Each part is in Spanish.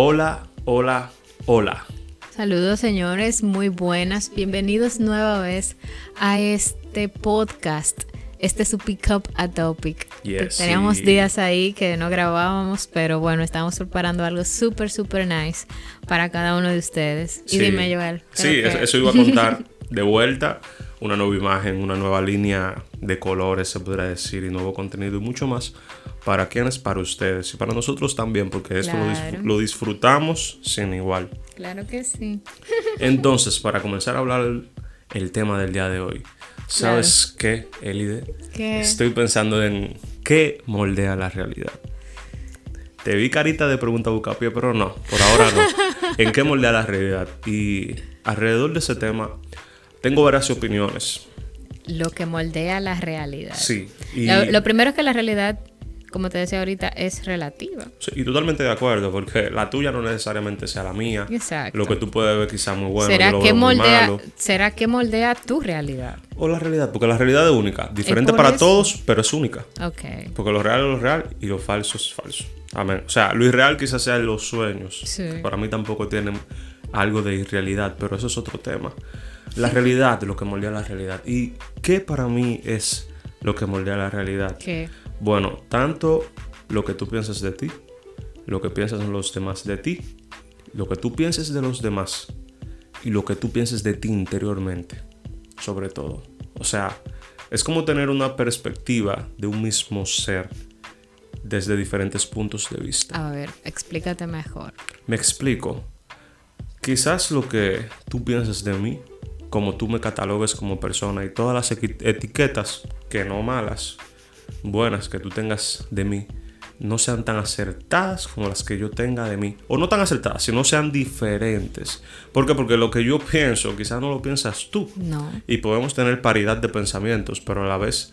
Hola, hola, hola. Saludos señores, muy buenas. Bienvenidos nueva vez a este podcast. Este es su Pick Up a Topic. Yes, Teníamos sí. días ahí que no grabábamos, pero bueno, estamos preparando algo súper, súper nice para cada uno de ustedes. Y Sí. dime, Joel. ¿qué Sí, que- eso iba a contar de vuelta. Una nueva imagen, una nueva línea de colores, se podría decir, y nuevo contenido y mucho más. ¿Para quiénes? Para ustedes y para nosotros también, porque esto lo, dis- Claro. lo disfrutamos sin igual. Claro que sí. Entonces, para comenzar a hablar el, el tema del día de hoy, ¿sabes qué, Elide? ¿Qué? Estoy pensando en qué moldea la realidad. Te vi carita de pregunta bucapié, pero no, por ahora no. ¿En qué moldea la realidad? Y alrededor de ese tema, tengo varias opiniones. Lo que moldea la realidad. Sí, y, Lo, lo primero es que la realidad, como te decía ahorita, es relativa. sí, y totalmente de acuerdo, porque la tuya no necesariamente sea la mía. Exacto. Lo que tú puedes ver quizá muy bueno, yo ¿Será, lo que veo muy moldea, malo. ¿Será que moldea tu realidad? O la realidad, porque la realidad es única. Diferente para eso. todos, pero es única. Ok. Porque lo real es lo real y lo falso es falso. Amén. O sea, lo irreal quizás sea los sueños. Sí. que Para mí tampoco tienen algo de irrealidad, pero eso es otro tema. La realidad, lo que moldea la realidad. ¿Y qué para mí es lo que moldea la realidad? ¿Qué? Bueno, tanto lo que tú piensas de ti, lo que piensan los demás de ti, lo que tú pienses de los demás y lo que tú pienses de ti interiormente, sobre todo. O sea, es como tener una perspectiva de un mismo ser desde diferentes puntos de vista. A ver, explícate mejor. Me explico. Quizás lo que tú piensas de mí, como tú me catalogues como persona y todas las etiquetas, que no malas, buenas que tú tengas de mí, no sean tan acertadas como las que yo tenga de mí. O no tan acertadas, sino sean diferentes. ¿Por qué? Porque lo que yo pienso, quizás no lo piensas tú. No. Y podemos tener paridad de pensamientos, pero a la vez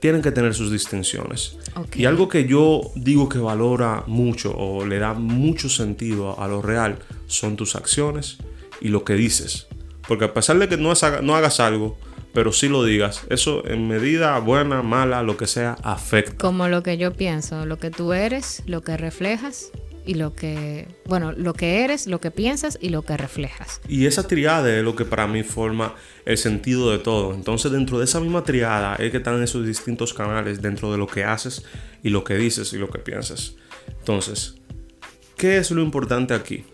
tienen que tener sus distinciones. Y algo que yo digo que valora mucho o le da mucho sentido a lo real son tus acciones y lo que dices. Porque a pesar de que no hagas algo, pero sí lo digas, eso en medida buena, mala, lo que sea, afecta. Como lo que yo pienso, lo que tú eres, lo que reflejas y lo que, bueno, lo que eres, lo que piensas y lo que reflejas. Y esa triada es lo que para mí forma el sentido de todo. Entonces dentro de esa misma triada es que están esos distintos canales dentro de lo que haces y lo que dices y lo que piensas. Entonces, ¿qué es lo importante aquí?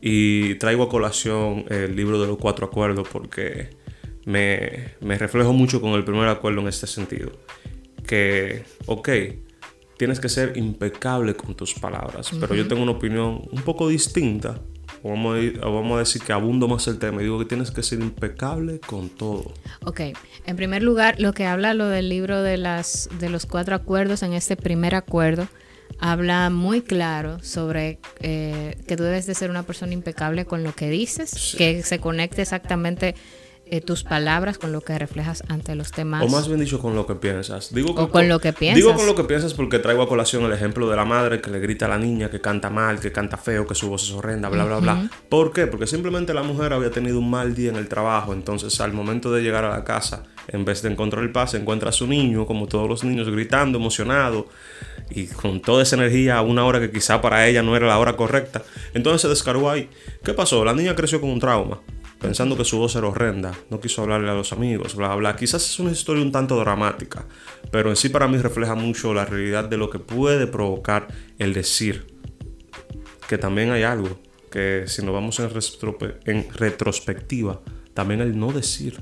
Y traigo a colación el libro de los cuatro acuerdos porque me, me reflejo mucho con el primer acuerdo en este sentido. Que, ok, tienes que ser impecable con tus palabras, pero yo tengo una opinión un poco distinta. O Vamos a, ir- o vamos a decir que abundo más el tema y digo que tienes que ser impecable con todo. Ok, en primer lugar, lo que habla lo del libro de, las, de los cuatro acuerdos, en este primer acuerdo, habla muy claro sobre eh, que tú debes de ser una persona impecable con lo que dices, que se conecte exactamente eh, tus palabras con lo que reflejas ante los demás. O más bien dicho, con lo que piensas. Digo O con lo que piensas. Digo con lo que piensas porque traigo a colación el ejemplo de la madre que le grita a la niña que canta mal, que canta feo, que su voz es horrenda, bla, bla, bla. ¿Por qué? Porque simplemente la mujer había tenido un mal día en el trabajo. Entonces, al momento de llegar a la casa, en vez de encontrar el paz, encuentra a su niño, como todos los niños, gritando, emocionado y con toda esa energía a una hora que quizá para ella no era la hora correcta. Entonces se descargó ahí. ¿Qué pasó? La niña creció con un trauma pensando que su voz era horrenda, no quiso hablarle a los amigos, bla, bla. Quizás es una historia un tanto dramática, pero en sí para mí refleja mucho la realidad de lo que puede provocar el decir. Que también hay algo, que si nos vamos en, retrospectiva, también el no decir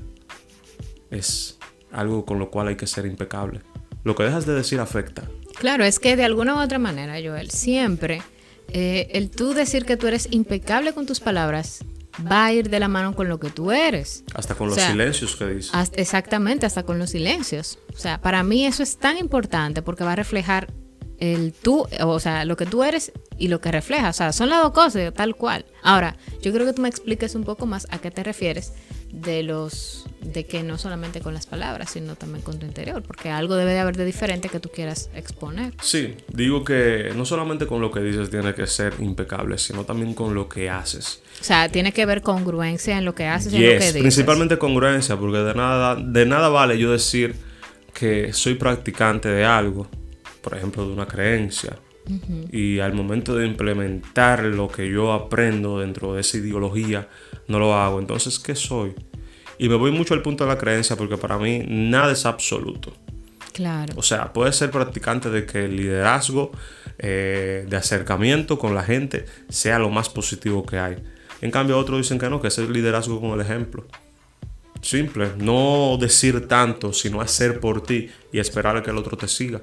es algo con lo cual hay que ser impecable. Lo que dejas de decir afecta. Claro, es que de alguna u otra manera, Joel, siempre eh, el tú decir que tú eres impecable con tus palabras va a ir de la mano con lo que tú eres. Hasta con O los silencios que dices. Hasta- exactamente, hasta con los silencios. O sea, para mí eso es tan importante porque va a reflejar el tú, o sea, lo que tú eres y lo que refleja. O sea, son las dos cosas, tal cual. Ahora, yo creo que tú me expliques un poco más a qué te refieres de los de que no solamente con las palabras, sino también con tu interior, porque algo debe de haber de diferente que tú quieras exponer. Sí, digo que no solamente con lo que dices tiene que ser impecable, sino también con lo que haces. O sea, tiene que ver congruencia en lo que haces y en lo que dices. principalmente congruencia, porque de nada, de nada vale yo decir que soy practicante de algo, por ejemplo, de una creencia, Y al momento de implementar lo que yo aprendo dentro de esa ideología, no lo hago. Entonces, ¿qué soy? Y me voy mucho al punto de la creencia porque para mí nada es absoluto. Claro. O sea, puedes ser practicante de que el liderazgo eh, de acercamiento con la gente sea lo más positivo que hay. En cambio, otros dicen que no, que es el liderazgo con el ejemplo. Simple, no decir tanto, sino hacer por ti y esperar a que el otro te siga.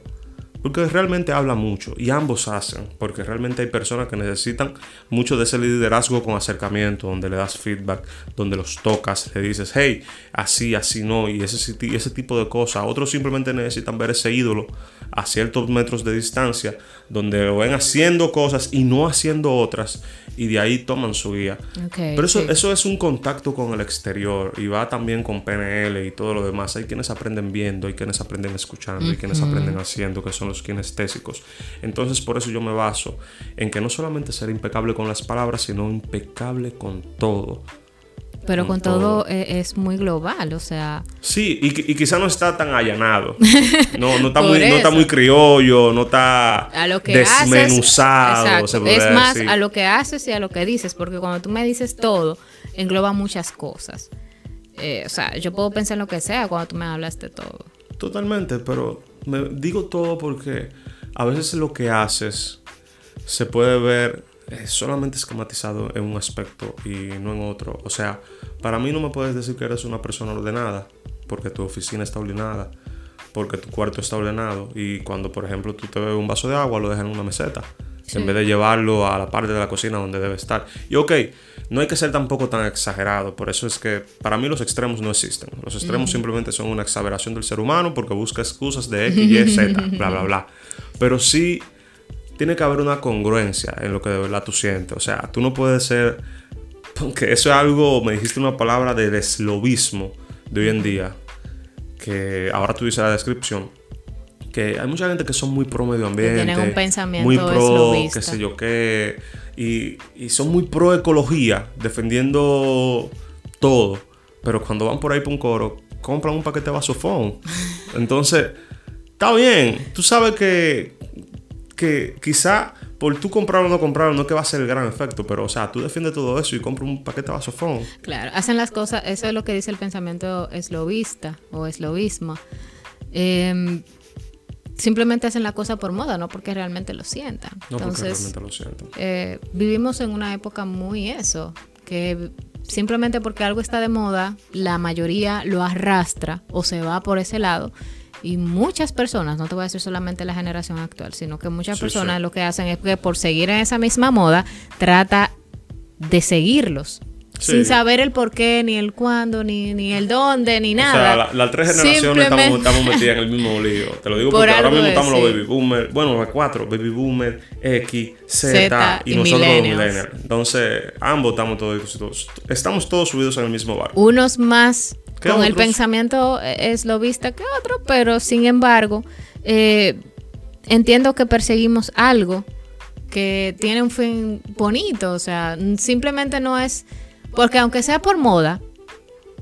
Porque realmente habla mucho y ambos hacen, porque realmente hay personas que necesitan mucho de ese liderazgo con acercamiento, donde le das feedback, donde los tocas, le dices, hey, así, así no, y ese, tipo de cosas. Otros simplemente necesitan ver ese ídolo a ciertos metros de distancia, donde lo ven haciendo cosas y no haciendo otras, y de ahí toman su guía. Pero eso, eso es un contacto con el exterior y va también con PNL y todo lo demás. Hay quienes aprenden viendo, hay quienes aprenden escuchando, hay quienes aprenden haciendo, que son los kinestésicos. Entonces por eso yo me baso en que no solamente ser impecable con las palabras, sino impecable con todo. Pero con, todo, e, es muy global, o sea. Sí, y, quizá no está tan allanado. No, no, está, muy, no está muy criollo, no está a lo que desmenuzado. es más a lo que haces y a lo que dices, porque cuando tú me dices todo, engloba muchas cosas. Eh, o sea, yo puedo pensar en lo que sea cuando tú me hablas de todo. Totalmente, pero me digo todo porque a veces lo que haces se puede ver es solamente esquematizado en un aspecto y no en otro. O sea, para mí no me puedes decir que eres una persona ordenada porque tu oficina está ordenada, porque tu cuarto está ordenado y cuando, por ejemplo, tú te bebes un vaso de agua, lo dejas en una meseta. En vez de llevarlo a la parte de la cocina donde debe estar. Y ok, no hay que ser tampoco tan exagerado. Por eso es que para mí los extremos no existen. Los extremos simplemente son una exageración del ser humano porque busca excusas de X, Y, Z, bla, bla, bla. Pero sí tiene que haber una congruencia en lo que de verdad tú sientes. O sea, tú no puedes ser. Porque eso es algo, me dijiste una palabra del eslobismo de hoy en día. Que ahora tú dices la descripción. Que hay mucha gente que son muy pro medio ambiente. tienen un pensamiento muy pro, qué sé yo qué. Y, y son muy pro ecología, defendiendo todo. Pero cuando van por ahí por un coro, compran un paquete de vasofón. Entonces, está bien. Tú sabes que que quizá por tú comprarlo o no comprarlo no es que va a ser el gran efecto, pero o sea, tú defiendes todo eso y compras un paquete de vasofón. Claro, hacen las cosas, eso es lo que dice el pensamiento eslovista o eslovismo. Em, simplemente hacen la cosa por moda, no porque realmente lo sientan. No Entonces, porque realmente lo sientan. Eh, vivimos en una época muy eso, que simplemente porque algo está de moda, la mayoría lo arrastra o se va por ese lado y muchas personas, no te voy a decir solamente la generación actual, sino que muchas personas lo que hacen es que por seguir en esa misma moda, trata de seguirlos. Sin saber el por qué, ni el cuándo, ni, ni el dónde, ni nada. O sea, las tres generaciones estamos, estamos, metidas en el mismo lío. Te lo digo porque ahora mismo estamos los baby boomers, bueno, los cuatro, baby boomer, X, Z, y, nosotros los millennials. Entonces, ambos estamos todos, estamos todos subidos en el mismo barco. Unos más con el pensamiento es lo vista que otro, pero sin embargo, eh, entiendo que perseguimos algo que tiene un fin bonito, o sea, simplemente no es, porque aunque sea por moda,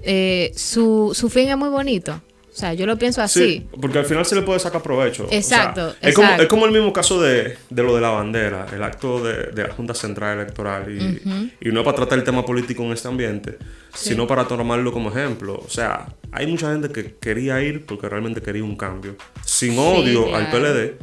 eh, su, su fin es muy bonito. O sea, yo lo pienso así. Sí, porque al final se le puede sacar provecho. Exacto. es, Como, es, Como, el mismo caso de, lo de la bandera, el acto de, la Junta Central Electoral. Y, y, no para tratar el tema político en este ambiente, sino para tomarlo como ejemplo. O sea, hay mucha gente que quería ir porque realmente quería un cambio. Sin odio al PLD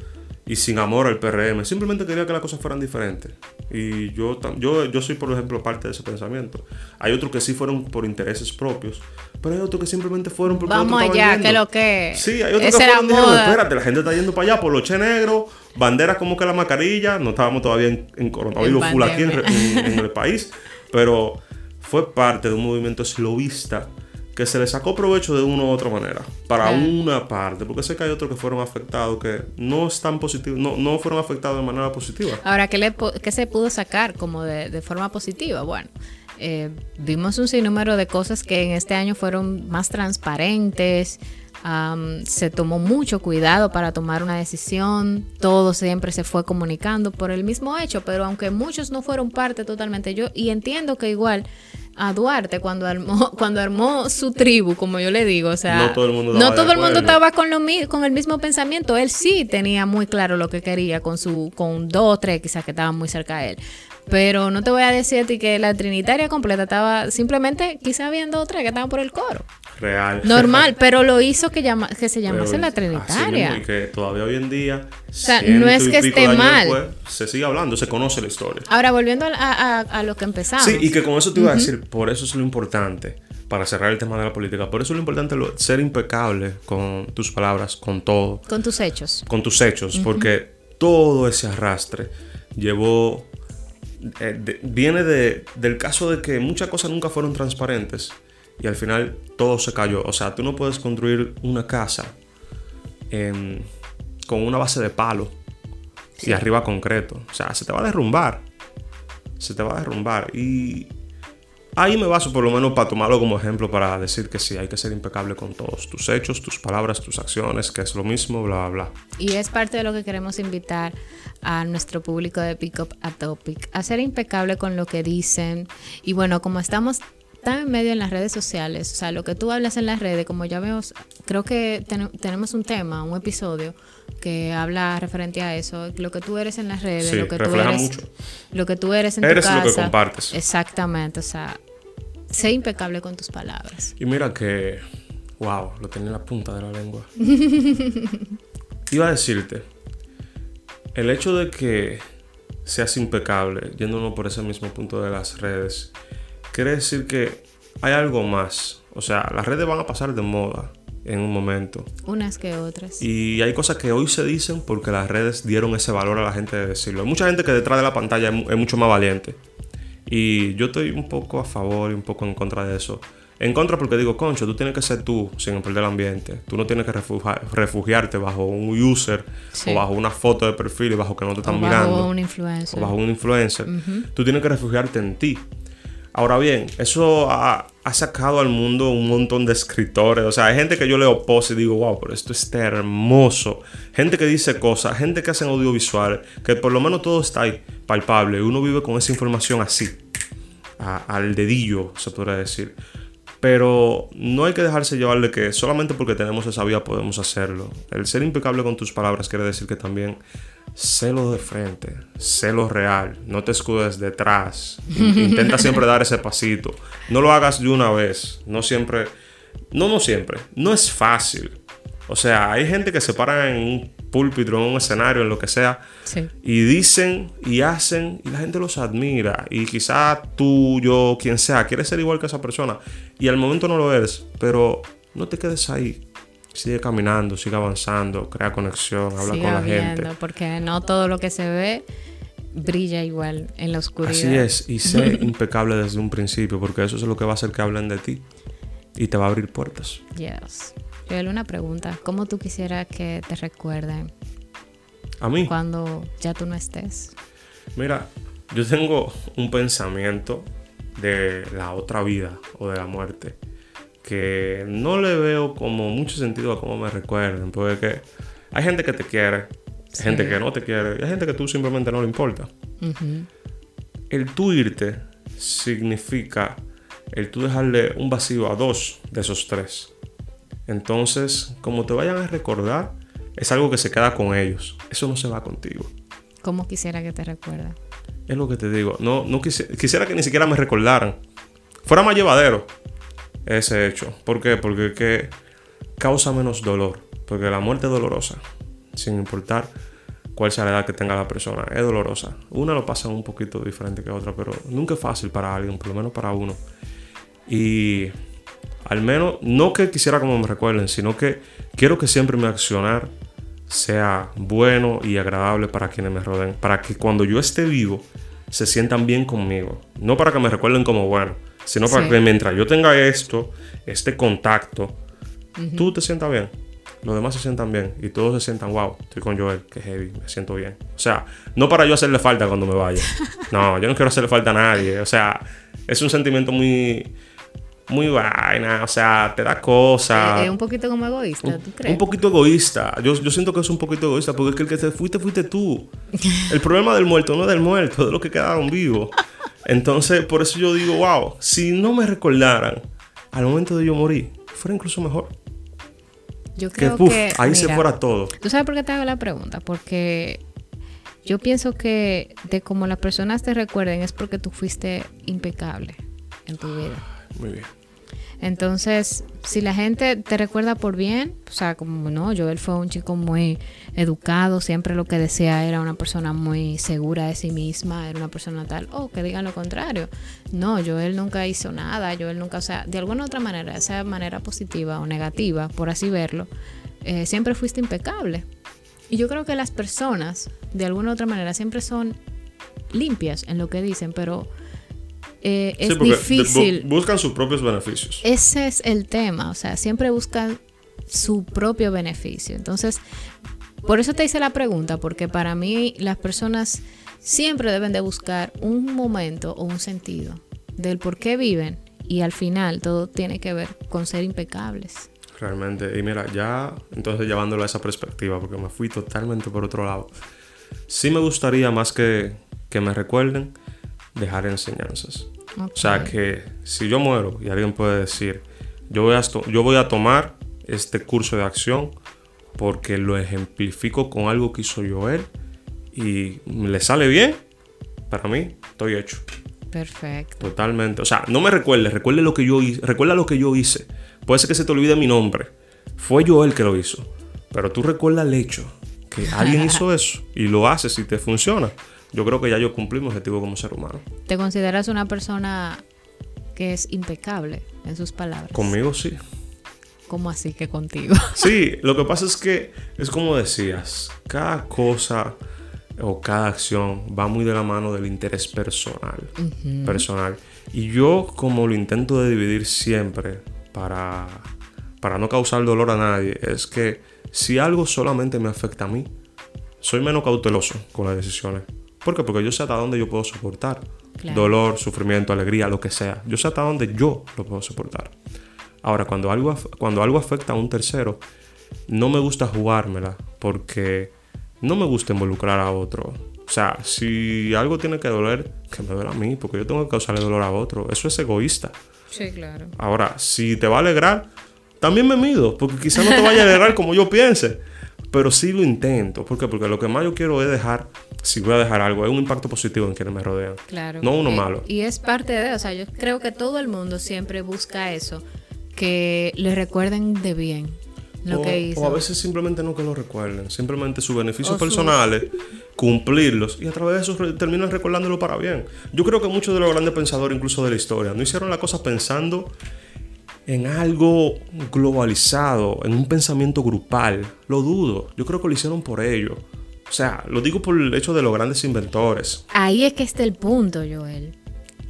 y sin amor al PRM. Simplemente quería que las cosas fueran diferentes. Y yo, yo, yo soy, por ejemplo, parte de ese pensamiento. Hay otros que sí fueron por intereses propios, pero hay otros que simplemente fueron porque Vamos allá, que lo que. Sí, hay otros que fueron dijeron, espérate, la gente está yendo para allá por los che negro, banderas como que la mascarilla. No estábamos todavía en, coronavirus full aquí en, el país, pero fue parte de un movimiento eslovista que se le sacó provecho de una u otra manera, para una parte, porque sé que hay otros que fueron afectados que no están positivos, no, no fueron afectados de manera positiva. Ahora, ¿qué, le, qué se pudo sacar como de, de forma positiva? Bueno, eh, vimos un sinnúmero de cosas que en este año fueron más transparentes, se tomó mucho cuidado para tomar una decisión, todo siempre se fue comunicando por el mismo hecho, pero aunque muchos no fueron parte totalmente, yo y entiendo que igual a Duarte cuando armó, cuando armó su tribu, como yo le digo, o sea, No todo el mundo no estaba de todo el mundo estaba con lo con el mismo pensamiento. Él sí tenía muy claro lo que quería con su con dos o tres quizás que estaban muy cerca de él. Pero no te voy a decir a ti que la trinitaria completa estaba simplemente quizás habían dos o tres que estaban por el coro. Real. Normal, pero lo hizo que llama, que se llamase la mismo, trinitaria. y que todavía hoy en día, sea, ciento no es que esté mal. después, se sigue hablando, se conoce la historia. Ahora volviendo a, a- a lo que empezamos. Sí, y que con eso te iba a decir, por eso es lo importante, para cerrar el tema de la política, por eso es lo importante lo- ser impecable con tus palabras, con todo, con tus hechos. con tus hechos, porque todo ese arrastre llevó, eh, de- viene de- del caso de que muchas cosas nunca fueron transparentes y al final todo se cayó. O sea, tú no puedes construir una casa em, con una base de palo y arriba concreto. O sea, se te va a derrumbar. Se te va a derrumbar. Y ahí me baso por lo menos para tomarlo como ejemplo para decir que sí, hay que ser impecable con todos tus hechos, tus palabras, tus acciones, que es lo mismo, bla, bla. Y es parte de lo que queremos invitar a nuestro público de Pick Up a Topic, a ser impecable con lo que dicen. Y bueno, como estamos tan en medio en las redes sociales, o sea, lo que tú hablas en las redes, como ya vemos, creo que ten- tenemos un tema, un episodio que habla referente a eso, lo que tú eres en las redes, Sí, lo que tú eres, mucho. lo que tú eres en Eres tu lo casa. que compartes. Exactamente, o sea, sé impecable con tus palabras. Y mira que, wow, lo tenía en la punta de la lengua. Iba a decirte, el hecho de que seas impecable, yéndonos por ese mismo punto de las redes, quiere decir que hay algo más. O sea, las redes van a pasar de moda en un momento. Unas que otras. Y hay cosas que hoy se dicen porque las redes dieron ese valor a la gente de decirlo. Hay mucha gente que detrás de la pantalla es, mu- es mucho más valiente. Y yo estoy un poco a favor y un poco en contra de eso. En contra porque digo, concho, tú tienes que ser tú sin perder el ambiente. Tú no tienes que refugia- refugiarte bajo un user Sí. o bajo una foto de perfil y bajo que no te están O mirando bajo un influencer. o bajo un influencer. Tú tienes que refugiarte en ti. Ahora bien, eso ha, sacado al mundo un montón de escritores. O sea, hay gente que yo leo posts y digo, wow, pero esto está hermoso. Gente que dice cosas, gente que hace audiovisual, que por lo menos todo está ahí, palpable. Uno vive con esa información así, al dedillo, se podría decir. Pero no hay que dejarse llevar de que solamente porque tenemos esa vía podemos hacerlo. El ser impecable con tus palabras quiere decir que también sélo de frente, sélo real, no te escudes detrás. In- Intenta siempre dar ese pasito. No lo hagas de una vez, no siempre, no, no siempre, no es fácil. O sea, hay gente que se para en un púlpito, en un escenario, en lo que sea, Sí. y dicen y hacen y la gente los admira. Y quizá tú, yo, quien sea, quieres ser igual que esa persona. Y al momento no lo eres. Pero no te quedes ahí. Sigue caminando, sigue avanzando, crea conexión, habla Siga con la viendo, gente. porque no todo lo que se ve brilla igual en la oscuridad. Así es. Y sé impecable desde un principio. Porque eso es lo que va a hacer que hablen de ti. Y te va a abrir puertas. Yes. Joel, una pregunta. ¿Cómo tú quisieras que te recuerden A mí. cuando ya tú no estés? Mira, yo tengo un pensamiento de la otra vida o de la muerte que no le veo como mucho sentido a cómo me recuerden, porque que hay gente que te quiere, hay Sí. gente que no te quiere, y hay gente que tú simplemente no le importa. El tú irte significa el tú dejarle un vacío a dos de esos tres. Entonces, como te vayan a recordar, es algo que se queda con ellos. Eso no se va contigo. ¿Cómo quisiera que te recuerden? Es lo que te digo. No, no quisi- quisiera que ni siquiera me recordaran. Fuera más llevadero ese hecho. ¿Por qué? Porque que causa menos dolor. Porque la muerte es dolorosa. Sin importar cuál sea la edad que tenga la persona. Es dolorosa. Una lo pasa un poquito diferente que otra. Pero nunca es fácil para alguien. Por lo menos para uno. Y al menos, no que quisiera como me recuerden. Sino que quiero que siempre mi accionar sea bueno y agradable para quienes me rodeen. Para que cuando yo esté vivo se sientan bien conmigo. No para que me recuerden como bueno, sino para Sí. que mientras yo tenga esto, este contacto, tú te sientas bien. Los demás se sientan bien y todos se sientan, wow, estoy con Joel, que heavy, me siento bien. O sea, no para yo hacerle falta cuando me vaya. No, yo no quiero hacerle falta a nadie. O sea, es un sentimiento muy, muy vaina. O sea, te da cosas. Eh, Es un poquito como egoísta, ¿tú crees? Un poquito egoísta. Yo, yo siento que es un poquito egoísta porque es que el que te fuiste, fuiste tú. El problema del muerto no es del muerto, es de los que quedaron vivos. Entonces, por eso yo digo, wow, si no me recordaran al momento de yo morir, fuera incluso mejor. Yo Que, creo puf, que. ahí se fuera todo. ¿Tú sabes por qué te hago la pregunta? Porque yo pienso que de cómo las personas te recuerden es porque tú fuiste impecable en tu vida. Muy bien. Entonces, si la gente te recuerda por bien, o sea, como no, Joel fue un chico muy educado, siempre lo que decía era una persona muy segura de sí misma, era una persona tal, o que digan lo contrario. No, Joel nunca hizo nada, Joel nunca, o sea, de alguna u otra manera, esa manera positiva o negativa, por así verlo, eh, siempre fuiste impecable. Y yo creo que las personas, de alguna u otra manera, siempre son limpias en lo que dicen, pero eh, es Sí, difícil. bu- buscan sus propios beneficios. Ese es el tema, o sea, siempre buscan su propio beneficio. Entonces, por eso te hice la pregunta, porque para mí las personas siempre deben de buscar un momento o un sentido del por qué viven y al final todo tiene que ver con ser impecables. Realmente. Y mira, ya entonces llevándolo a esa perspectiva, porque me fui totalmente por otro lado. Sí me gustaría más que, que me recuerden dejar enseñanzas. O sea que si yo muero y alguien puede decir, yo voy a, yo voy a tomar este curso de acción porque lo ejemplifico con algo que hizo Joel y le sale bien, para mí estoy hecho. Perfecto. Totalmente. O sea, no me recuerde, recuerde lo que yo hice. Recuerda lo que yo hice. Puede ser que se te olvide mi nombre. Fue yo el que lo hizo. Pero tú recuerda el hecho que alguien hizo eso y lo haces y te funciona. Yo creo que ya yo cumplí mi objetivo como ser humano. ¿Te consideras una persona que es impecable en sus palabras? Conmigo sí. ¿Cómo así que contigo? Sí, lo que pasa es que es como decías, cada cosa o cada acción va muy de la mano del interés personal. Personal. Y yo como lo intento de dividir siempre para, para no causar dolor a nadie, es que si algo solamente me afecta a mí, soy menos cauteloso con las decisiones. ¿Por qué? Porque yo sé hasta dónde yo puedo soportar. Claro. Dolor, sufrimiento, alegría, lo que sea. Yo sé hasta dónde yo lo puedo soportar. Ahora, cuando algo, cuando algo afecta a un tercero, no me gusta jugármela porque no me gusta involucrar a otro. O sea, si algo tiene que doler, que me duele a mí, porque yo tengo que causarle dolor a otro. Eso es egoísta. Sí, claro. Ahora, si te va a alegrar, también me mido, porque quizás no te vaya a alegrar como yo piense. Pero sí lo intento. ¿Por qué? Porque lo que más yo quiero es dejar, si voy a dejar algo, es un impacto positivo en quienes me rodean. Claro. No uno Eh, malo. Y es parte de, o sea, yo creo que todo el mundo siempre busca eso, que le recuerden de bien lo o, que hizo. o a veces simplemente no que lo recuerden, simplemente sus beneficios O sus- personales, cumplirlos y a través de eso re- terminan recordándolo para bien. Yo creo que muchos de los grandes pensadores, incluso de la historia, no hicieron la cosa pensando en algo globalizado, en un pensamiento grupal. Lo dudo. Yo creo que lo hicieron por ello. O sea, lo digo por el hecho de los grandes inventores. Ahí es que está el punto, Joel.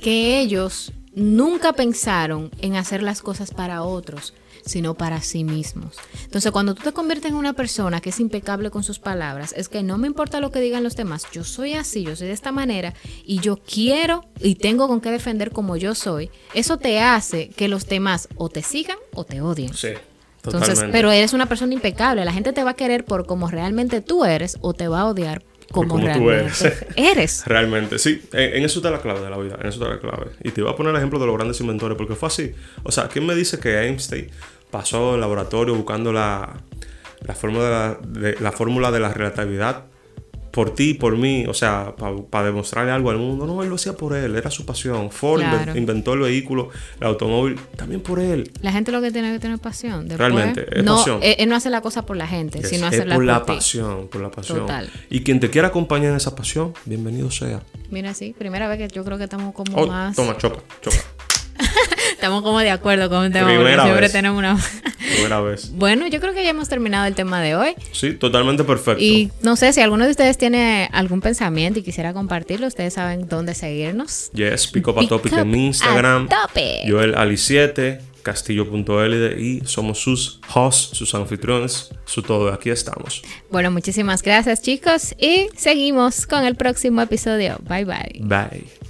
Que ellos nunca pensaron en hacer las cosas para otros, sino para sí mismos. Entonces, cuando tú te conviertes en una persona que es impecable con sus palabras, es que no me importa lo que digan los demás, yo soy así, yo soy de esta manera y yo quiero y tengo con qué defender como yo soy. Eso te hace que los demás o te sigan o te odien. Sí, Entonces, pero eres una persona impecable. La gente te va a querer por como realmente tú eres o te va a odiar como, como tú eres. eres. Realmente, sí. En, en eso está la clave de la vida. En eso está la clave. Y te voy a poner el ejemplo de los grandes inventores, porque fue así. O sea, ¿quién me dice que Einstein pasó en el laboratorio buscando la, la fórmula de la, de, la fórmula de la relatividad por ti, por mí? O sea, para demostrarle algo al mundo. No, él lo hacía por él, era su pasión. Ford Claro. inventó el vehículo, el automóvil, también por él. La gente lo que tiene que tener pasión. Después, Realmente, es no, pasión. Él, él no hace la cosa por la gente, Es, sino es hacerla por por, la ti. pasión, por la pasión. Total. Y quien te quiera acompañar en esa pasión, bienvenido sea. Mira, sí, primera vez que yo creo que estamos como Oh, más. toma, choca, choca. Estamos como de acuerdo con un tema. Primera siempre vez. tenemos una. Primera vez. bueno, yo creo que ya hemos terminado el tema de hoy. Sí, totalmente perfecto. Y no sé si alguno de ustedes tiene algún pensamiento y quisiera compartirlo, ustedes saben dónde seguirnos. Yes, Pick Up a Pick Topic Up en mi Instagram. Topic. Joel Ali7, Castillo.lide y somos sus hosts, sus anfitriones, su todo. Aquí estamos. Bueno, muchísimas gracias chicos y seguimos con el próximo episodio. Bye bye. Bye.